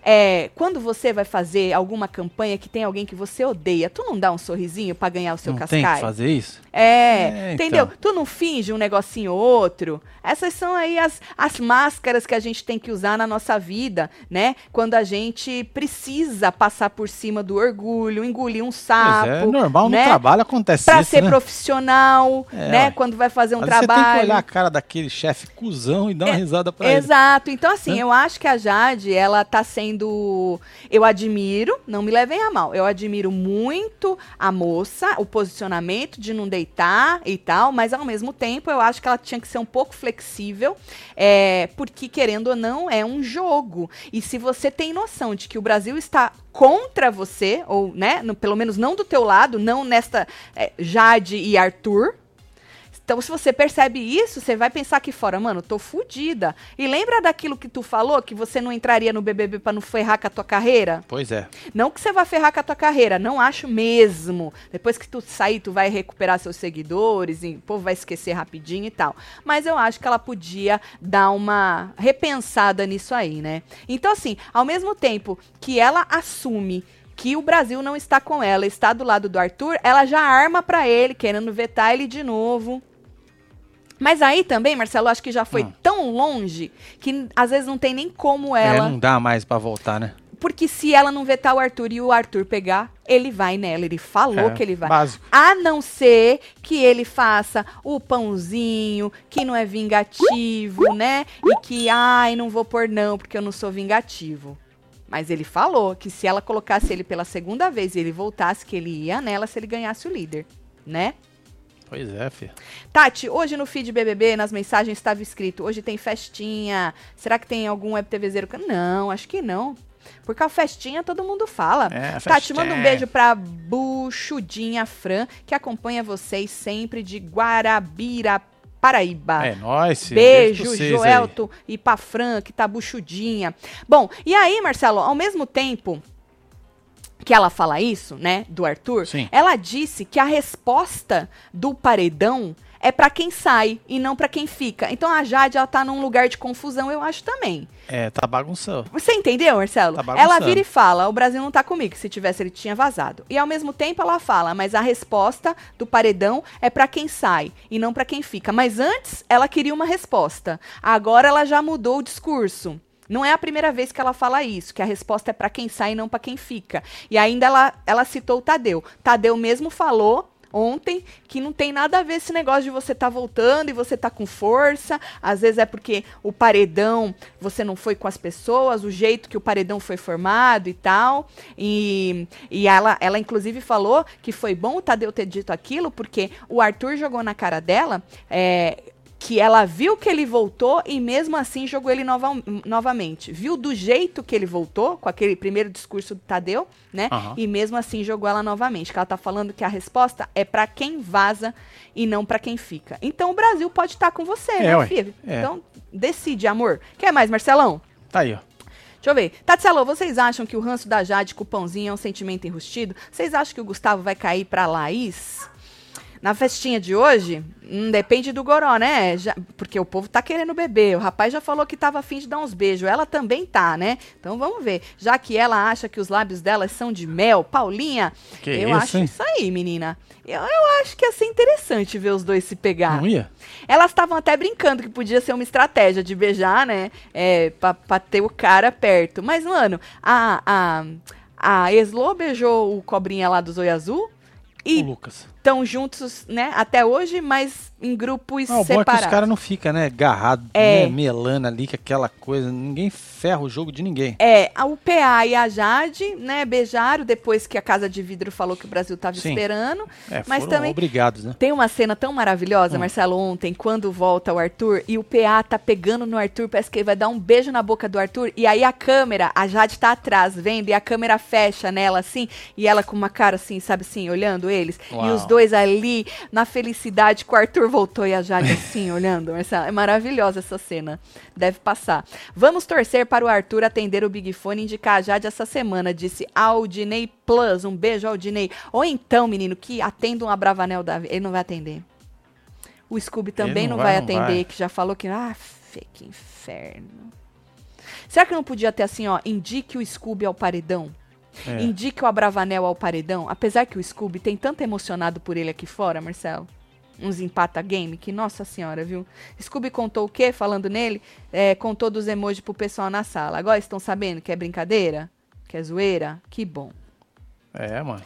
É, quando você vai fazer alguma campanha que tem alguém que você odeia, tu não dá um sorrisinho para ganhar o seu não? Tem que fazer isso? É, é entendeu? Então. Tu não finge um negocinho ou outro. Essas são aí as, as máscaras que a gente tem que usar na nossa vida, né? Quando a gente precisa passar por cima do orgulho, engolir um sapo. Mas é normal né? no trabalho acontece pra isso, ser né? profissional, é, né? Ué. Quando vai fazer um Mas trabalho. Você tem que olhar a cara daquele chefe cuzão e dar uma é, risada pra ele. Exato. Então, assim, eu acho que a Jade, ela tá sendo sendo. Eu admiro, não me levem a mal, eu admiro muito a moça, o posicionamento de não deitar e tal, mas ao mesmo tempo eu acho que ela tinha que ser um pouco flexível, é, porque querendo ou não, é um jogo. E se você tem noção de que o Brasil está contra você, ou, né, no, pelo menos não do teu lado, não nesta é, Jade e Arthur, então, se você percebe isso, você vai pensar aqui fora, mano, tô fudida. E lembra daquilo que tu falou, que você não entraria no BBB para não ferrar com a tua carreira? Pois é. Não que você vai ferrar com a tua carreira, não acho mesmo. Depois que tu sair, tu vai recuperar seus seguidores, e o povo vai esquecer rapidinho e tal. Mas eu acho que ela podia dar uma repensada nisso aí, né? Então, assim, ao mesmo tempo que ela assume que o Brasil não está com ela, está do lado do Arthur, ela já arma para ele, querendo vetar ele de novo. Mas aí também, Marcelo, acho que já foi hum. tão longe que às vezes não tem nem como é, ela. É, não dá mais para voltar, né? Porque se ela não vetar o Arthur e o Arthur pegar, ele vai nela. Ele falou é, que ele vai. Básico. A não ser que ele faça o pãozinho, que não é vingativo, né? E que, ai, não vou pôr não, porque eu não sou vingativo. Mas ele falou que se ela colocasse ele pela segunda vez e ele voltasse, que ele ia nela se ele ganhasse o líder, né? Pois é, filha. Tati, hoje no feed BBB, nas mensagens estava escrito: hoje tem festinha. Será que tem algum web TVzeiro? Não, acho que não. Porque a festinha todo mundo fala. É, Tati, manda um beijo pra Buchudinha Fran, que acompanha vocês sempre de Guarabira, Paraíba. É nóis. Beijo, pra vocês aí. Joelto e pra Fran, que tá buchudinha. Bom, e aí, Marcelo, ao mesmo tempo que ela fala isso, né, do Arthur, Sim. ela disse que a resposta do paredão é pra quem sai e não pra quem fica. Então a Jade, ela tá num lugar de confusão, eu acho também. É, tá bagunçando. Você entendeu, Marcelo? Tá ela vira e fala: o Brasil não tá comigo. Se tivesse, ele tinha vazado. E ao mesmo tempo ela fala: mas a resposta do paredão é pra quem sai e não pra quem fica. Mas antes ela queria uma resposta. Agora ela já mudou o discurso. Não é a primeira vez que ela fala isso, que a resposta é pra quem sai e não pra quem fica. E ainda ela, ela citou o Tadeu. Tadeu mesmo falou ontem que não tem nada a ver esse negócio de você tá voltando e você tá com força. Às vezes é porque o paredão, você não foi com as pessoas, o jeito que o paredão foi formado e tal. E, e ela, ela, inclusive, falou que foi bom o Tadeu ter dito aquilo, porque o Arthur jogou na cara dela. é, que ela viu que ele voltou e mesmo assim jogou ele nova- novamente. Viu do jeito que ele voltou, com aquele primeiro discurso do Tadeu, né? Aham. E mesmo assim jogou ela novamente. Que ela tá falando que a resposta é pra quem vaza e não pra quem fica. Então o Brasil pode estar com você, É, né, filha? É. Então decide, amor. Quer mais, Marcelão? Tá aí, ó. Deixa eu ver. Tatselo, vocês acham que o ranço da Jade com o pãozinho é um sentimento enrustido? Vocês acham que o Gustavo vai cair pra Laís? Na festinha de hoje, hum, depende do goró, né? Já- porque o povo tá querendo beber. O rapaz já falou que tava afim de dar uns beijos. Ela também tá, né? Então vamos ver. Já que ela acha que os lábios dela são de mel, Paulinha, Que eu isso, acho hein? isso aí, menina. Eu, eu acho que ia ser interessante ver os dois se pegar. Não ia? Elas estavam até brincando que podia ser uma estratégia de beijar, né? É, pra, pra ter o cara perto. Mas, mano, a, a, a Eslo beijou o cobrinha lá do Zoi Azul O e Lucas. Estão juntos, né, até hoje, mas em grupos Não, o bom é que os separados. caras não ficam, né, agarrado, É. né, melando ali, aquela coisa. Ninguém ferra o jogo de ninguém. É, a- o PA e a Jade, né, beijaram depois que a Casa de Vidro falou que o Brasil tava Sim. esperando. É, Mas foram também- obrigados, né? Tem uma cena tão maravilhosa, Hum. Marcelo, ontem, quando volta o Arthur e o PA tá pegando no Arthur, parece que ele vai dar um beijo na boca do Arthur, e aí a câmera, a Jade tá atrás, vendo, e a câmera fecha nela assim, e ela com uma cara assim, sabe assim, olhando eles, e Uau. os dois ali na felicidade que o Arthur voltou e a Jade assim, olhando, Marcelo. É maravilhosa essa cena. Deve passar. Vamos torcer para o Arthur atender o Big Fone e indicar a Jade essa semana, disse Aldinei Plus. Um beijo, Aldinei. Ou então, menino, que atenda um Abravanel da. Ele não vai atender. O Scooby também não não, vai, vai, não atender, vai. que já falou que. Ah, fê, que inferno. Será que não podia ter assim, ó? Indique o Scooby ao paredão? É. Indique o Abravanel ao paredão? Apesar que o Scooby tem tanto emocionado por ele aqui fora, Marcelo. Uns empata game, que nossa senhora, viu? Scooby contou o quê falando nele? É, contou dos emojis pro pessoal na sala. Agora estão sabendo que é brincadeira? Que é zoeira? Que bom. É, mano.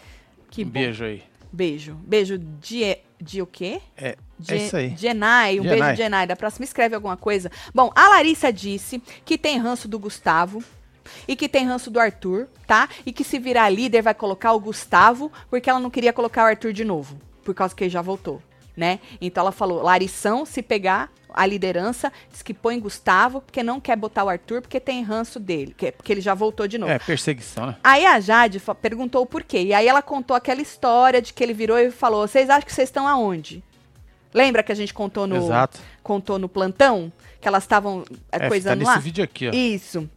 Que um bom. beijo aí. Beijo. Beijo de, de o quê? É, De, é isso aí. Jenai, um Jenai. beijo, Jenai. Da próxima escreve alguma coisa. Bom, a Larissa disse que tem ranço do Gustavo e que tem ranço do Arthur, tá? E que se virar líder vai colocar o Gustavo, porque ela não queria colocar o Arthur de novo, por causa que ele já voltou, né? Então ela falou, Larissão, se pegar a liderança, diz que põe Gustavo, porque não quer botar o Arthur, porque tem ranço dele, que- porque ele já voltou de novo. É, perseguição, né? Aí a Jade perguntou o porquê. E aí ela contou aquela história de que ele virou e falou: Vocês acham que vocês estão aonde? Lembra que a gente contou no, Exato. contou no plantão? Que elas estavam é, É, tá coisando nesse lá? vídeo aqui, ó. Isso.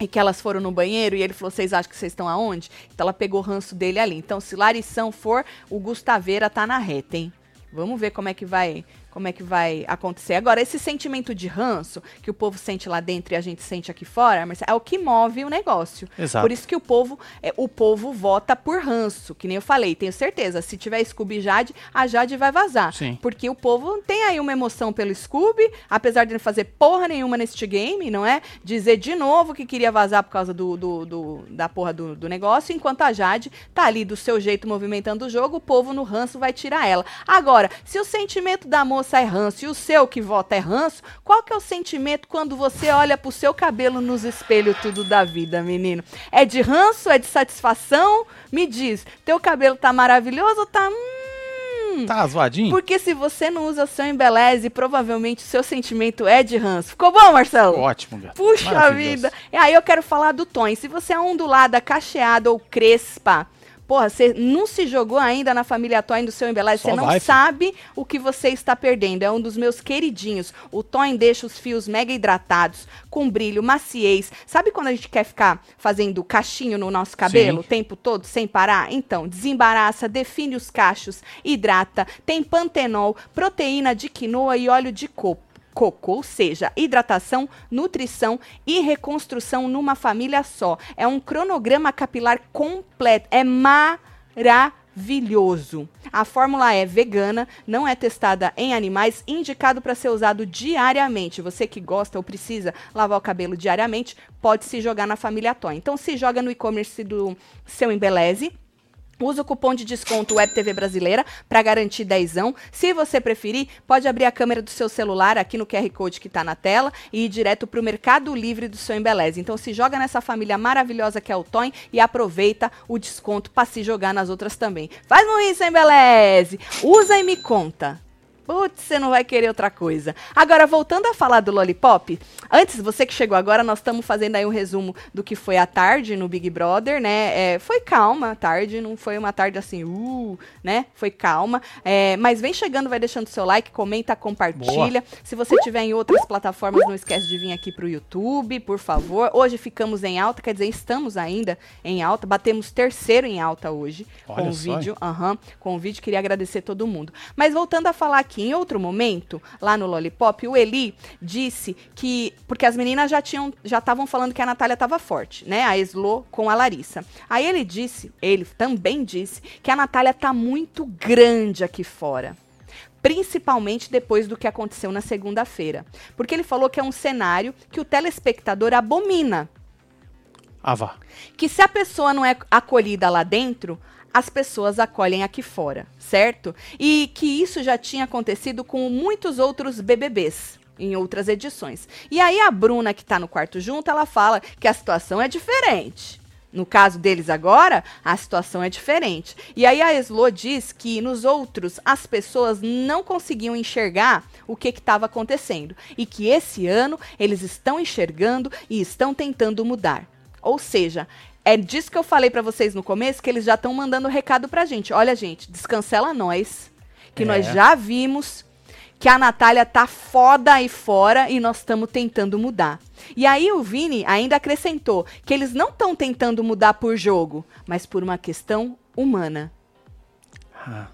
E que elas foram no banheiro e ele falou: Vocês acham que vocês estão aonde? Então ela pegou o ranço dele ali. Então, se Larição for, o Gustaveira tá na reta, hein? Vamos ver como é que vai. Como é que vai acontecer. Agora, esse sentimento de ranço que o povo sente lá dentro e a gente sente aqui fora, Marcelo, é o que move o negócio. Exato. Por isso que o povo, é, o povo vota por ranço, que nem eu falei, tenho certeza. Se tiver Scooby e Jade, a Jade vai vazar. Sim. Porque o povo tem aí uma emoção pelo Scooby, apesar de não fazer porra nenhuma neste game, não é? Dizer de novo que queria vazar por causa do, do- do- da porra do, do negócio, enquanto a Jade tá ali do seu jeito movimentando o jogo, o povo no ranço vai tirar ela. Agora, se o sentimento da moça é ranço e o seu que vota é ranço, qual que é o sentimento quando você olha pro seu cabelo nos espelhos tudo da vida, menino? É de ranço? É de satisfação? Me diz, teu cabelo tá maravilhoso ou tá... Hum, Tá zoadinho? porque se você não usa seu embeleze, provavelmente o seu sentimento é de ranço. Ficou bom, Marcelo? Ótimo, gato. Puxa vida! E aí eu quero falar do tom. Se você é ondulada, cacheada ou crespa, porra, você não se jogou ainda na família Toyn do seu embeleze, Só você não vai, filho. sabe o que você está perdendo. É um dos meus queridinhos. O Toyn deixa os fios mega hidratados, com brilho, maciez. Sabe quando a gente quer ficar fazendo cachinho no nosso cabelo Sim. o tempo todo, sem parar? Então, desembaraça, define os cachos, hidrata, tem pantenol, proteína de quinoa e óleo de coco coco, ou seja, hidratação, nutrição e reconstrução numa família só. É um cronograma capilar completo, é maravilhoso. A fórmula é vegana, não é testada em animais, indicado para ser usado diariamente. Você que gosta ou precisa lavar o cabelo diariamente, pode se jogar na família Toy. Então se joga no e-commerce do seu Embeleze. Usa o cupom de desconto WebTV Brasileira para garantir dezão. Se você preferir, pode abrir a câmera do seu celular aqui no QR Code que está na tela e ir direto para o Mercado Livre do seu Embeleze. Então se joga nessa família maravilhosa que é o Toyn e aproveita o desconto para se jogar nas outras também. Faz um isso, Embeleze! Usa e me conta. Putz, você não vai querer outra coisa. Agora, voltando a falar do Lollipop, antes, você que chegou agora, nós estamos fazendo aí um resumo do que foi a tarde no Big Brother, né? É, foi calma a tarde, não foi uma tarde assim, uh, né? Foi calma. É, mas vem chegando, vai deixando seu like, comenta, compartilha. Se você tiver em outras plataformas, não esquece de vir aqui pro YouTube, por favor. Hoje ficamos em alta, quer dizer, estamos ainda em alta. Batemos terceiro em alta hoje Olha com o vídeo. Aham, com o vídeo, queria agradecer todo mundo. Mas voltando a falar aqui, em outro momento, lá no Lollipop, o Eli disse que. Porque as meninas já tinham, já estavam falando que a Natália estava forte, né? A Eslo com a Larissa. Aí ele disse, ele também disse, que a Natália tá muito grande aqui fora. Principalmente depois do que aconteceu na segunda-feira. Porque ele falou que é um cenário que o telespectador abomina Ah, vá. que se a pessoa não é acolhida lá dentro, as pessoas acolhem aqui fora, certo? E que isso já tinha acontecido com muitos outros BBBs em outras edições. E aí a Bruna que tá no quarto junto, ela fala que a situação é diferente. No caso deles agora, a situação é diferente. E aí a Eslo diz que nos outros as pessoas não conseguiam enxergar o que estava acontecendo e que esse ano eles estão enxergando e estão tentando mudar. Ou seja, é disso que eu falei pra vocês no começo, que eles já estão mandando recado pra gente. Olha, gente, descancela nós, que É. nós já vimos que a Natália tá foda aí fora e nós estamos tentando mudar. E aí o Vini ainda acrescentou que eles não estão tentando mudar por jogo, mas por uma questão humana. Ah,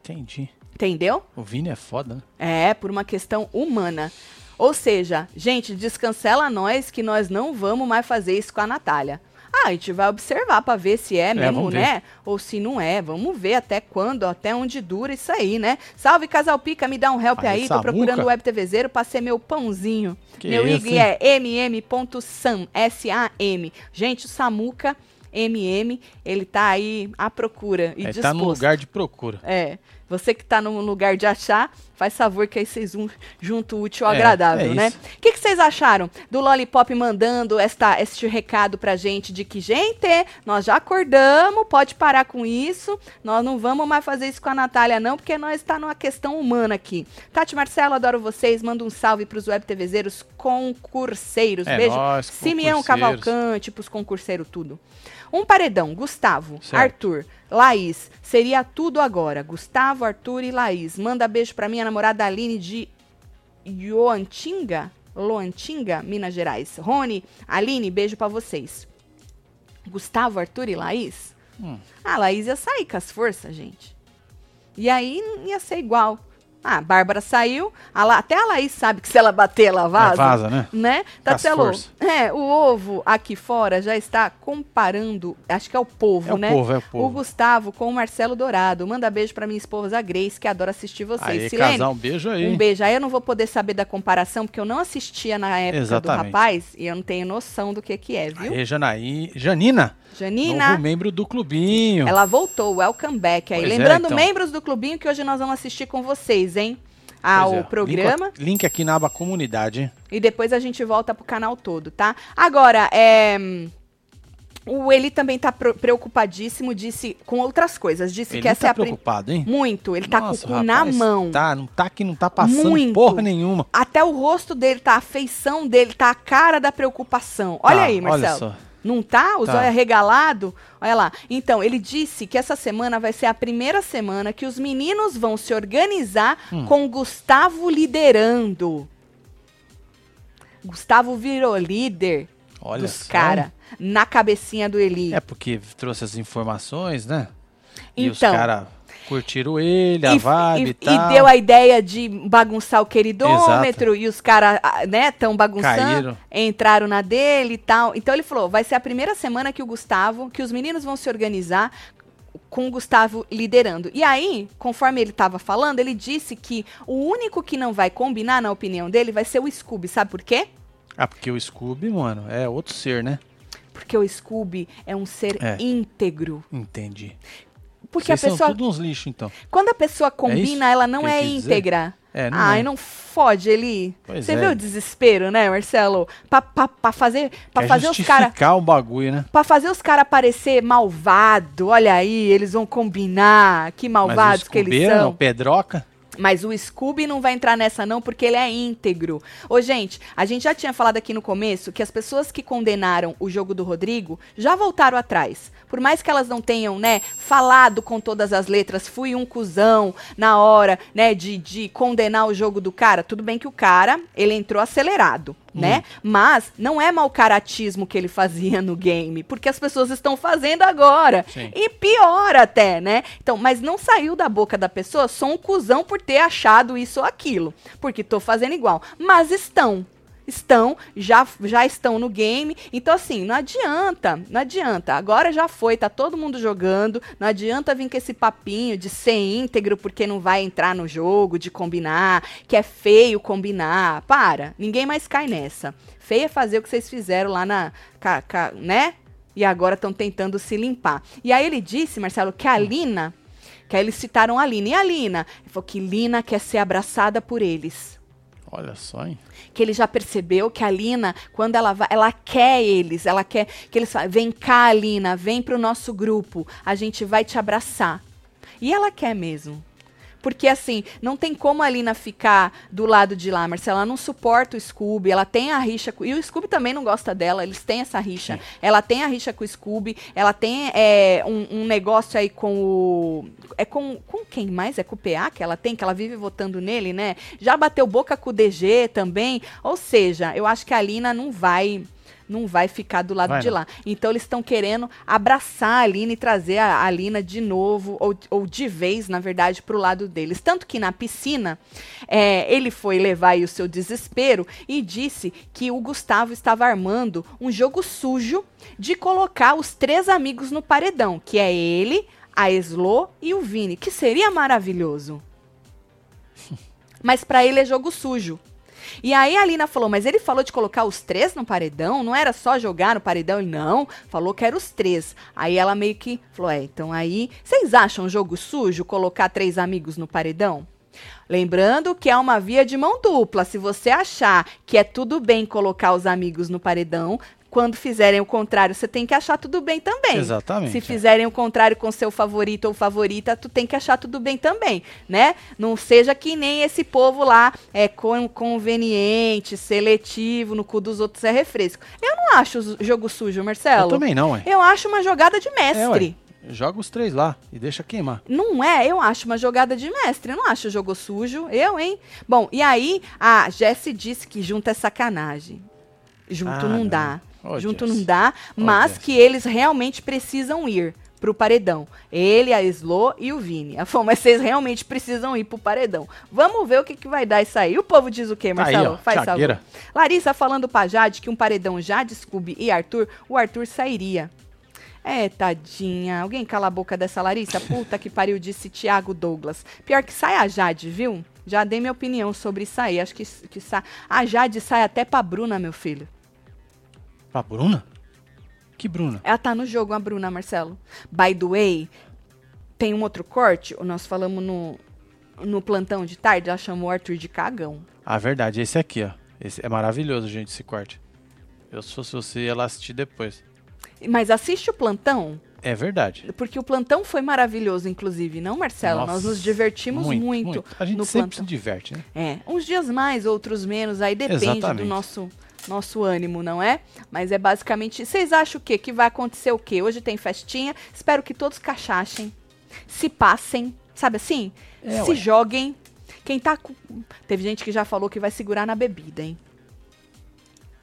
entendi. Entendeu? O Vini é foda, né? É, por uma questão humana. Ou seja, gente, descancela nós que nós não vamos mais fazer isso com a Natália. Ah, a gente vai observar pra ver se é mesmo, vamos ver. né? Ou se não é. Vamos ver até quando, até onde dura isso aí, né? Salve, Casal Pica, me dá um help Aí, aí. Tô procurando o Web TVzeiro pra ser meu pãozinho. Que meu isso, IG hein? é mm.sam, S-A-M. Gente, o Samuca, MM, ele tá aí à procura e Ele disposto. tá no lugar de procura. É. Você que tá no lugar de achar, faz favor que aí vocês um junto útil ao É, agradável, é né? O que, que vocês acharam do Lollipop mandando esta, este recado pra gente de que, gente, nós já acordamos, pode parar com isso, nós não vamos mais fazer isso com a Natália, não, porque nós está numa questão humana aqui. Tati Marcelo, adoro vocês, manda um salve pros web TVzeiros concurseiros. É Beijo. nóis, Simeão. Cavalcante, pros concurseiros, tudo. Um paredão, Gustavo, Certo. Arthur, Laís, seria tudo agora. Gustavo, Arthur e Laís. Manda beijo pra minha namorada Aline de Ioantinga, Loantinga, Minas Gerais. Rony, Aline, beijo pra vocês. Gustavo, Arthur e Laís? Hum. Ah, Laís ia sair com as forças, gente. E aí não ia ser igual. Ah, a Bárbara saiu, a La- até a Laís sabe que se ela bater, ela vaza. É, vaza, né? Né? As Tatelo, forças. é, o ovo aqui fora já está comparando, acho que é o povo, É o né? povo, é o O povo. Gustavo com o Marcelo Dourado. Manda beijo pra minha esposa Grace, que adora assistir vocês. Aí, Silene, casal, um beijo aí. um beijo. Aí eu não vou poder saber da comparação, porque eu não assistia na época Exatamente. do rapaz e eu não tenho noção do que que é, viu? Aí, Janaí. Janina, Janina, novo membro do clubinho. ela voltou, welcome back. Aí, Pois é, lembrando, então. membros do clubinho, que hoje nós vamos assistir com vocês, hein? ao é. programa. Link, link aqui na aba comunidade? E depois a gente volta pro canal todo, tá? Agora, é. O Eli também tá preocupadíssimo, disse com outras coisas. Disse Ele que essa tá é a preocupado, hein? Muito, ele tá Nossa, com o cu na mão. Tá, não tá que não tá passando Muito. porra nenhuma. Até o rosto dele tá, a feição dele tá a cara da preocupação. Olha Tá, aí, Marcelo. Olha só. Não tá? Os Tá. olhos regalados? Olha lá. Então, ele disse que essa semana vai ser a primeira semana que os meninos vão se organizar Hum. com Gustavo liderando. Gustavo virou líder Olha dos caras na cabecinha do Eli. É porque trouxe as informações, né? E os Então. caras curtiram ele, a e, vibe e, e- tal. e deu a ideia de bagunçar o queridômetro e os caras, né, tão bagunçando, Caíram. entraram na dele e tal. Então ele falou, vai ser a primeira semana que o Gustavo, que os meninos vão se organizar com o Gustavo liderando. E aí, conforme ele estava falando, ele disse que o único que não vai combinar, na opinião dele, vai ser o Scooby. Sabe por quê? Ah, porque o Scooby, mano, é outro ser, né? Porque o Scooby é um ser É. íntegro. Entendi. Porque Vocês a pessoa, são todos uns lixos, então. quando a pessoa combina, ela não ele é íntegra. É, não Ai, é. não fode, Eli. Pois Você é. vê o desespero, né, Marcelo? Pra, pra, pra fazer, pra Quer fazer os caras o bagulho, né? Pra fazer os caras parecer malvado, olha aí, eles vão combinar, que malvados que eles são. Pedroca, Mas o Scooby não vai entrar nessa não, porque ele é íntegro. Ô, gente, a gente já tinha falado aqui no começo que as pessoas que condenaram o jogo do Rodrigo já voltaram atrás. Por mais que elas não tenham, né, falado com todas as letras, fui um cuzão na hora, né, de, de condenar o jogo do cara. Tudo bem que o cara, ele entrou acelerado, né? Mas não é mau caratismo que ele fazia no game, porque as pessoas estão fazendo agora. Sim. E pior até, né? Então, mas não saiu da boca da pessoa, sou um cuzão por ter achado isso ou aquilo. Porque tô fazendo igual. Mas estão. Estão, já, já estão no game. Então, assim, não adianta, não adianta. Agora já foi, tá todo mundo jogando. Não adianta vir com esse papinho de ser íntegro porque não vai entrar no jogo, de combinar, que é feio combinar. Para, ninguém mais cai nessa. Feio é fazer o que vocês fizeram lá na. né? E agora estão tentando se limpar. E aí ele disse, Marcelo, que a Lina, que aí eles citaram a Lina. E a Lina? Ele falou que Lina quer ser abraçada por eles. Olha só, hein? Que ele já percebeu que a Lina, quando ela vai, ela quer eles, ela quer que eles falem, vem cá, Lina, vem pro nosso grupo, a gente vai te abraçar. E ela quer mesmo. Porque assim, não tem como a Lina ficar do lado de lá, Marcela. Ela não suporta o Scooby, ela tem a rixa. E o Scooby também não gosta dela, eles têm essa rixa. Sim. Ela tem a rixa com o Scooby, ela tem é, um, um negócio aí com o. É com, com quem mais? É com o PA que ela tem, que ela vive votando nele, né? Já bateu boca com o DG também. Ou seja, eu acho que a Lina não vai. Não vai ficar do lado Vai de não. lá. Então eles estão querendo abraçar a Lina e trazer a, a Lina de novo, ou, ou de vez, na verdade, pro lado deles. Tanto que na piscina, é, ele foi levar aí o seu desespero e disse que o Gustavo estava armando um jogo sujo de colocar os três amigos no paredão, que é ele, a Eslo e o Vini, que seria maravilhoso. Mas pra ele é jogo sujo. E aí a Lina falou, mas ele falou de colocar os três no paredão? Não era só jogar no paredão? Ele, não, falou que era os três. Aí ela meio que falou, é, então aí, vocês acham jogo sujo colocar três amigos no paredão? Lembrando que é uma via de mão dupla. Se você achar que é tudo bem colocar os amigos no paredão, quando fizerem o contrário, você tem que achar tudo bem também. Exatamente. Se é. fizerem o contrário com seu favorito ou favorita, tu tem que achar tudo bem também, né? Não seja que nem esse povo lá é con- conveniente, seletivo, no cu dos outros é refresco. Eu não acho o jogo sujo, Marcelo. Eu também não, ué. Eu acho uma jogada de É, mestre. ué. Joga os três lá e deixa queimar. Não é, eu acho uma jogada de mestre. Eu não acho jogo sujo. Eu, hein? Bom, e aí a Jessie disse que junto é sacanagem. Junto Ah, não não. Ô, junto não dá, mas Jessie. que eles realmente precisam ir pro paredão. Ele, a Slo e o Vini. Ela falou, mas vocês realmente precisam ir pro paredão. Vamos ver o que, que vai dar isso aí. O povo diz o quê, Tá aí, Marcelo? ó, Faz favor. Larissa falando pra Jade que um paredão já de Scooby e Arthur, o Arthur sairia. É, tadinha. Alguém cala a boca dessa Larissa? Puta que pariu, disse Tiago Douglas. Pior que sai a Jade, viu? Já dei minha opinião sobre isso aí. Acho que, que sa... a Jade sai até pra Bruna, meu filho. Pra Bruna? Que Bruna? Ela tá no jogo, a Bruna, Marcelo. By the way, tem um outro corte, nós falamos no, no plantão de tarde, ela chamou o Arthur de cagão. Ah, verdade, esse aqui, ó. Esse é maravilhoso, gente, esse corte. Eu, se fosse você, ia lá assistir depois. Mas assiste o plantão, É verdade. porque o plantão foi maravilhoso, inclusive, não, Marcelo? Nós Nossa, nos divertimos muito, A gente no sempre plantão. se diverte, né? É, uns dias mais, outros menos, aí depende do Exatamente. nosso nosso ânimo, não é? Mas é basicamente, vocês acham o quê? Que vai acontecer o quê? Hoje tem festinha, espero que todos cachachem, se passem, sabe assim? É, se ué. joguem. Quem tá com... Teve gente que já falou que vai segurar na bebida, hein?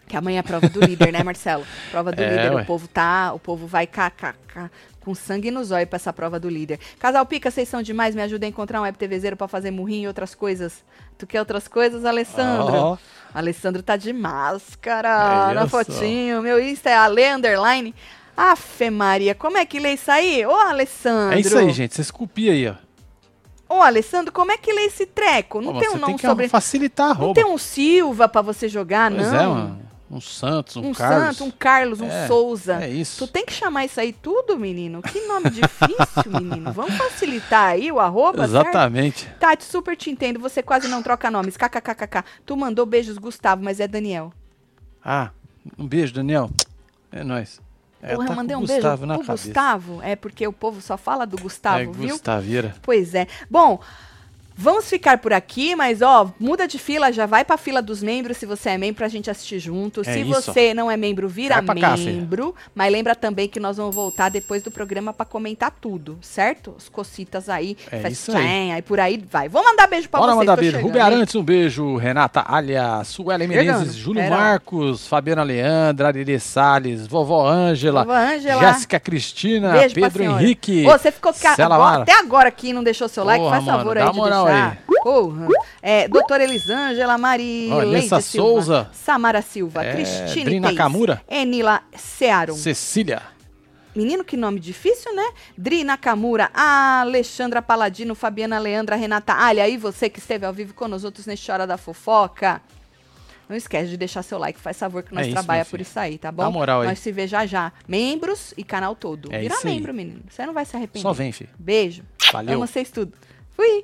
Que amanhã é a prova do líder, né, Marcelo? Prova do É, líder, ué. o povo tá, o povo vai cá, cá, cá, com sangue nos olhos pra essa prova do líder. Casal Pica, vocês são demais, me ajuda a encontrar um web TVzeiro pra fazer murrinho e outras coisas. Tu quer outras coisas, Alessandro? Ó, Alessandro tá de máscara É na fotinho. Meu Insta é Ale Underline. Afe Maria, como é que lê isso aí? Ô, Alessandro. é isso aí, gente. Vocês copiam aí, ó. Ô, Alessandro, como é que lê esse treco? Não Ó, tem um não tem que sobre... facilitar a Não roupa. tem um Silva pra você jogar, Pois não? é, mano. Um Santos, um, Um Carlos. Santo, um Carlos, um É, Souza. É isso. Tu tem que chamar isso aí tudo, menino? Que nome difícil, menino. Vamos facilitar aí o arroba, certo? Exatamente. Tati, super te entendo. Você quase não troca nomes. KKKKK. Tu mandou beijos, Gustavo, mas é Daniel. Ah, um beijo, Daniel. É nóis. É, Porra, tá eu mandei um beijo Gustavo na pro. Gustavo. É porque o povo só fala do Gustavo, é, viu? Gustaveira. Pois é. Bom, vamos ficar por aqui, mas ó, muda de fila, já vai pra fila dos membros se você é membro pra gente assistir junto. É se isso. você não é membro, vira cá, filha. membro. mas lembra também que nós vamos voltar depois do programa pra comentar tudo, certo? As cocitas aí, É isso aí. festinha, aí por aí vai. Vou mandar beijo pra Bora vocês. mandar tô beijo. chegando, Rubem? Arantes, um beijo. Renata Alha, Suelen. Menezes, Júlio Pera. Marcos, Fabiana Leandra, Arirê Salles, Vovó Ângela. Jéssica Cristina, Beijo Pedro. Henrique. Ô, você ficou ca- agora- até agora aqui e não deixou seu like, Porra, faz favor mano, aí de moral deixar. Aí. Porra. É, doutora Elisângela, Mari Ó, Elissa Leite Silva, Souza. Samara Silva, É, Cristine Dri Teis, Nakamura. Enila Searon. Cecília. Menino, que nome difícil, né? Dri Nakamura, Alexandra Paladino, Fabiana Leandra, Renata Alha, e você que esteve ao vivo com nós outros neste Hora da Fofoca. Não esquece de deixar seu like, faz favor que nós É trabalha por isso aí, tá bom? Dá moral aí. Nós se vê já já. Membros e canal todo. É Vira membro, menino. Você não vai se arrepender. Só vem, filho. Beijo. Valeu. Amo vocês tudo. Fui.